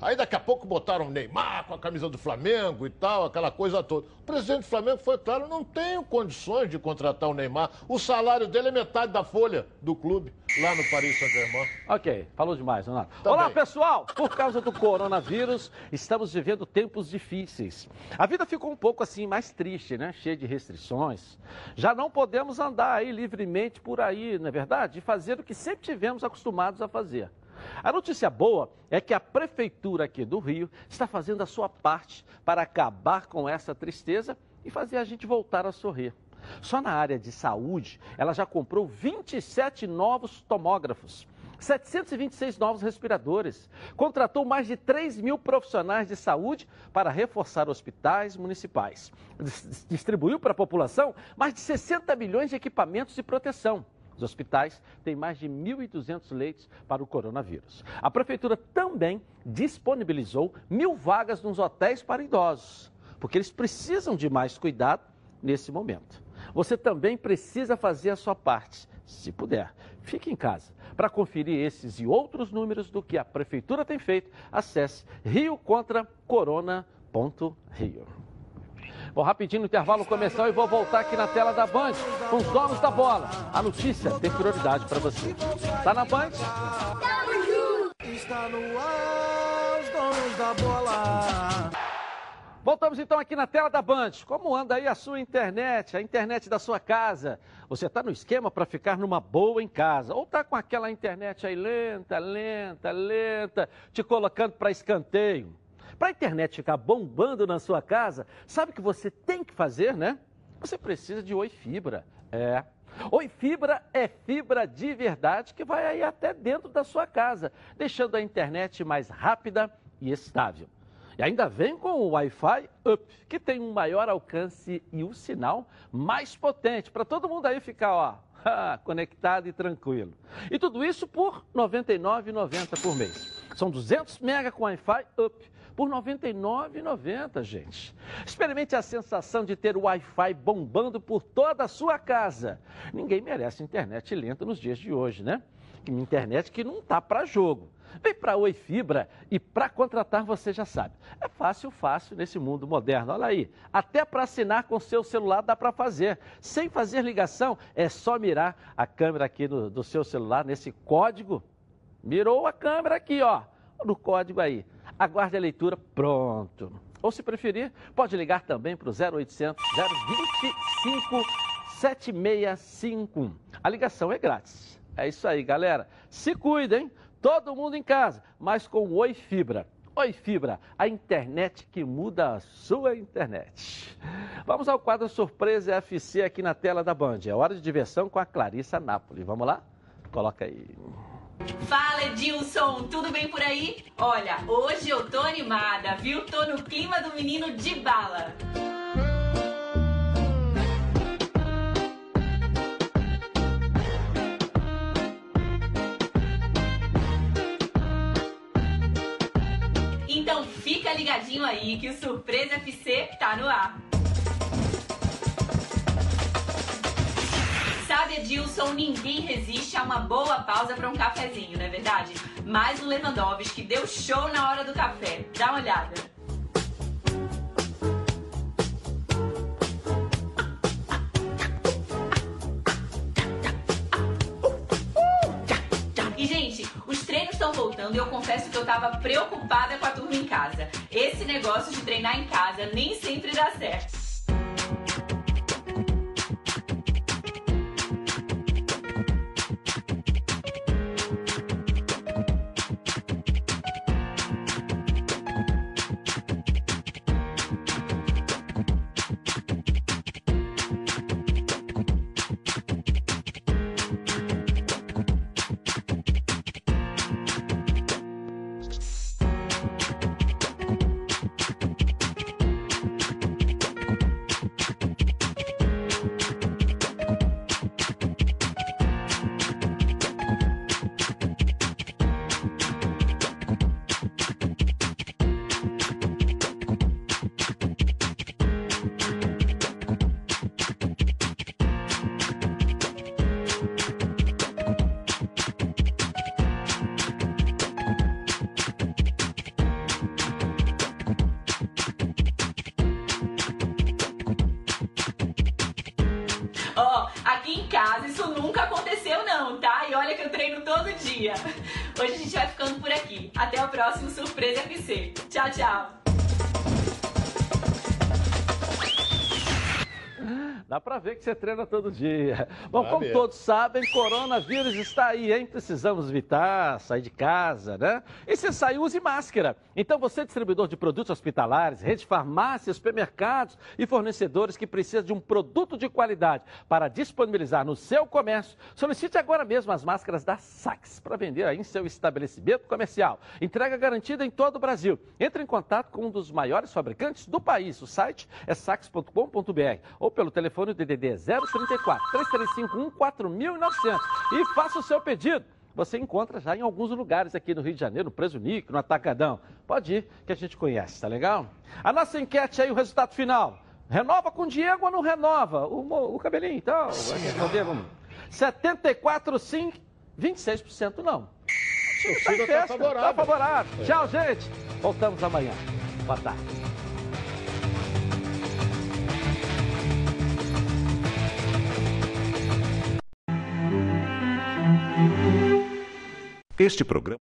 Aí daqui a pouco botaram o Neymar com a camisa do Flamengo e tal, aquela coisa toda. O presidente do Flamengo foi claro, não tenho condições de contratar o Neymar. O salário dele é metade da folha do clube, lá no Paris Saint-Germain. Ok, falou demais, Renato. Tá Olá, bem. pessoal! Por causa do coronavírus, estamos vivendo tempos difíceis. A vida ficou um pouco assim mais triste, né? Cheia de restrições. Já não podemos andar aí livremente por aí, não é verdade? E fazer o que sempre tivemos acostumados a fazer. A notícia boa é que a prefeitura aqui do Rio está fazendo a sua parte para acabar com essa tristeza e fazer a gente voltar a sorrir. Só na área de saúde, ela já comprou 27 novos tomógrafos, 726 novos respiradores, contratou mais de 3 mil profissionais de saúde para reforçar hospitais municipais, Dis- distribuiu para a população mais de 60 milhões de equipamentos de proteção. Os hospitais têm mais de 1.200 leitos para o coronavírus. A prefeitura também disponibilizou mil vagas nos hotéis para idosos, porque eles precisam de mais cuidado nesse momento. Você também precisa fazer a sua parte, se puder. Fique em casa. Para conferir esses e outros números do que a prefeitura tem feito, acesse riocontracorona.rio. Vou rapidinho no intervalo comercial e vou voltar aqui na tela da Band com os donos da bola. A notícia tem prioridade para você. Tá na Band? Está no ar, os donos da bola. Voltamos então aqui na tela da Band. Como anda aí a sua internet, a internet da sua casa? Você está no esquema para ficar numa boa em casa? Ou está com aquela internet aí lenta, lenta, lenta, te colocando para escanteio? Para a internet ficar bombando na sua casa, sabe o que você tem que fazer, né? Você precisa de Oi Fibra. É. Oi Fibra é fibra de verdade que vai aí até dentro da sua casa, deixando a internet mais rápida e estável. E ainda vem com o Wi-Fi Up, que tem um maior alcance e um sinal mais potente, para todo mundo aí ficar, ó, *laughs* conectado e tranquilo. E tudo isso por R$ 99,90 por mês. São 200 mega com Wi-Fi Up por R$ 99,90, gente. Experimente a sensação de ter o Wi-Fi bombando por toda a sua casa. Ninguém merece internet lenta nos dias de hoje, né? Uma internet que não tá para jogo. Vem para Oi Fibra e para contratar você já sabe. É fácil, fácil nesse mundo moderno. Olha aí, até para assinar com seu celular dá para fazer. Sem fazer ligação, é só mirar a câmera aqui do, do seu celular nesse código. Mirou a câmera aqui, ó, no código aí. Aguarde a leitura, pronto. Ou se preferir, pode ligar também para o 0800 025 7651. A ligação é grátis. É isso aí, galera. Se cuidem, todo mundo em casa, mas com Oi Fibra. Oi Fibra, a internet que muda a sua internet. Vamos ao quadro Surpresa FC aqui na tela da Band. É hora de diversão com a Clarissa Napoli. Vamos lá? Coloca aí. Fala Edilson, tudo bem por aí? Olha, hoje eu tô animada, viu? Tô no clima do menino de bala. Então fica ligadinho aí que o Surpresa FC tá no ar. Edilson, ninguém resiste a uma boa pausa para um cafezinho, não é verdade? Mas o Lewandowski deu show na hora do café. Dá uma olhada. E, gente, os treinos estão voltando e eu confesso que eu tava preocupada com a turma em casa. Esse negócio de treinar em casa nem sempre dá certo. Todo dia. Hoje a gente vai ficando por aqui. Até o próximo Surpresa FC. Tchau, tchau. Dá pra ver que você treina todo dia. Bom, como todos sabem, coronavírus está aí, hein? Precisamos evitar sair de casa, né? E se sair, use máscara. Então, você, distribuidor de produtos hospitalares, rede de farmácias, supermercados e fornecedores que precisa de um produto de qualidade para disponibilizar no seu comércio, solicite agora mesmo as máscaras da Sax para vender aí em seu estabelecimento comercial. Entrega garantida em todo o Brasil. Entre em contato com um dos maiores fabricantes do país. O site é sax.com.br ou pelo telefone DDD 034 3351 4900 e faça o seu pedido. Você encontra já em alguns lugares aqui no Rio de Janeiro, no Preso Nico, no Atacadão. Pode ir, que a gente conhece, tá legal? A nossa enquete aí, o resultado final. Renova com o Diego ou não renova? O, o cabelinho, então. Vai responder, vamos. 74 sim, 26% não. Tá em Torcida tá festa, favorável. Tá favorável. É. Tchau, gente. Voltamos amanhã. Boa tarde. Este programa